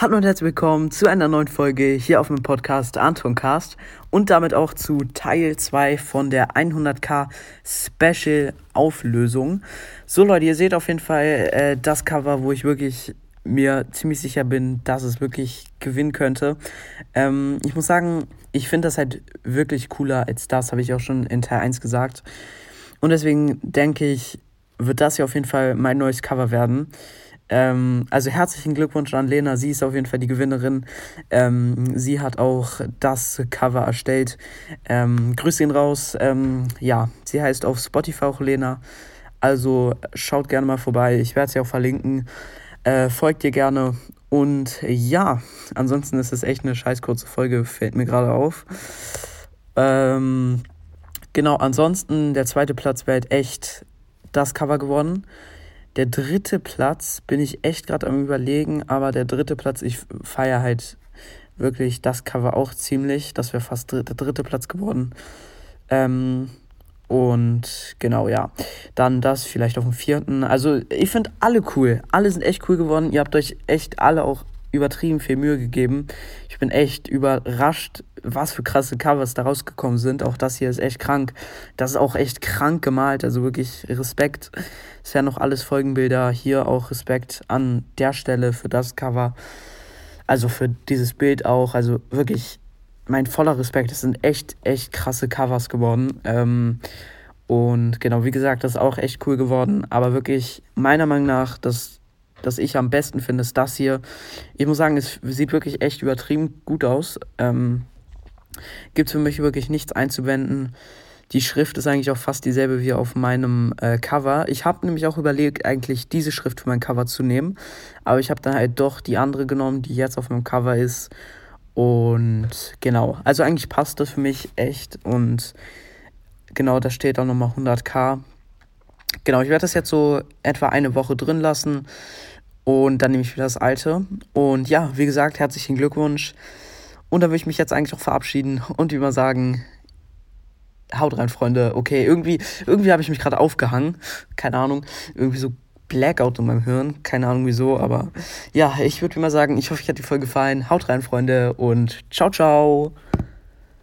Hallo und herzlich willkommen zu einer neuen Folge hier auf dem Podcast Antoncast und damit auch zu Teil 2 von der 100k Special Auflösung. So Leute, ihr seht auf jeden Fall äh, das Cover, wo ich wirklich mir ziemlich sicher bin, dass es wirklich gewinnen könnte. Ähm, ich muss sagen, ich finde das halt wirklich cooler als das, habe ich auch schon in Teil 1 gesagt. Und deswegen denke ich, wird das hier auf jeden Fall mein neues Cover werden. Ähm, also herzlichen Glückwunsch an Lena, sie ist auf jeden Fall die Gewinnerin. Ähm, sie hat auch das Cover erstellt. Ähm, Grüße ihn raus. Ähm, ja, sie heißt auf Spotify auch Lena. Also schaut gerne mal vorbei. Ich werde sie auch verlinken. Äh, folgt ihr gerne. Und ja, ansonsten ist es echt eine scheiß kurze Folge, fällt mir gerade auf. Ähm, genau, ansonsten der zweite Platz wäre halt echt das Cover geworden. Der dritte Platz bin ich echt gerade am Überlegen, aber der dritte Platz, ich feiere halt wirklich das Cover auch ziemlich. Das wäre fast der dritte Platz geworden. Ähm, und genau, ja. Dann das vielleicht auf dem vierten. Also, ich finde alle cool. Alle sind echt cool geworden. Ihr habt euch echt alle auch übertrieben viel Mühe gegeben. Ich bin echt überrascht, was für krasse Covers da rausgekommen sind. Auch das hier ist echt krank. Das ist auch echt krank gemalt. Also wirklich Respekt. Ist ja noch alles Folgenbilder. Hier auch Respekt an der Stelle für das Cover. Also für dieses Bild auch. Also wirklich mein voller Respekt. Es sind echt, echt krasse Covers geworden. Ähm, und genau, wie gesagt, das ist auch echt cool geworden. Aber wirklich, meiner Meinung nach, das das ich am besten finde, ist das hier. Ich muss sagen, es sieht wirklich echt übertrieben gut aus. Ähm, Gibt für mich wirklich nichts einzuwenden. Die Schrift ist eigentlich auch fast dieselbe wie auf meinem äh, Cover. Ich habe nämlich auch überlegt, eigentlich diese Schrift für mein Cover zu nehmen. Aber ich habe dann halt doch die andere genommen, die jetzt auf meinem Cover ist. Und genau, also eigentlich passt das für mich echt. Und genau, da steht auch nochmal 100k. Genau, ich werde das jetzt so etwa eine Woche drin lassen. Und dann nehme ich wieder das alte. Und ja, wie gesagt, herzlichen Glückwunsch. Und dann würde ich mich jetzt eigentlich auch verabschieden und wie immer sagen, haut rein, Freunde. Okay, irgendwie, irgendwie habe ich mich gerade aufgehangen. Keine Ahnung. Irgendwie so Blackout in meinem Hirn. Keine Ahnung wieso, aber ja, ich würde immer sagen, ich hoffe, euch hat die Folge gefallen. Haut rein, Freunde, und ciao, ciao.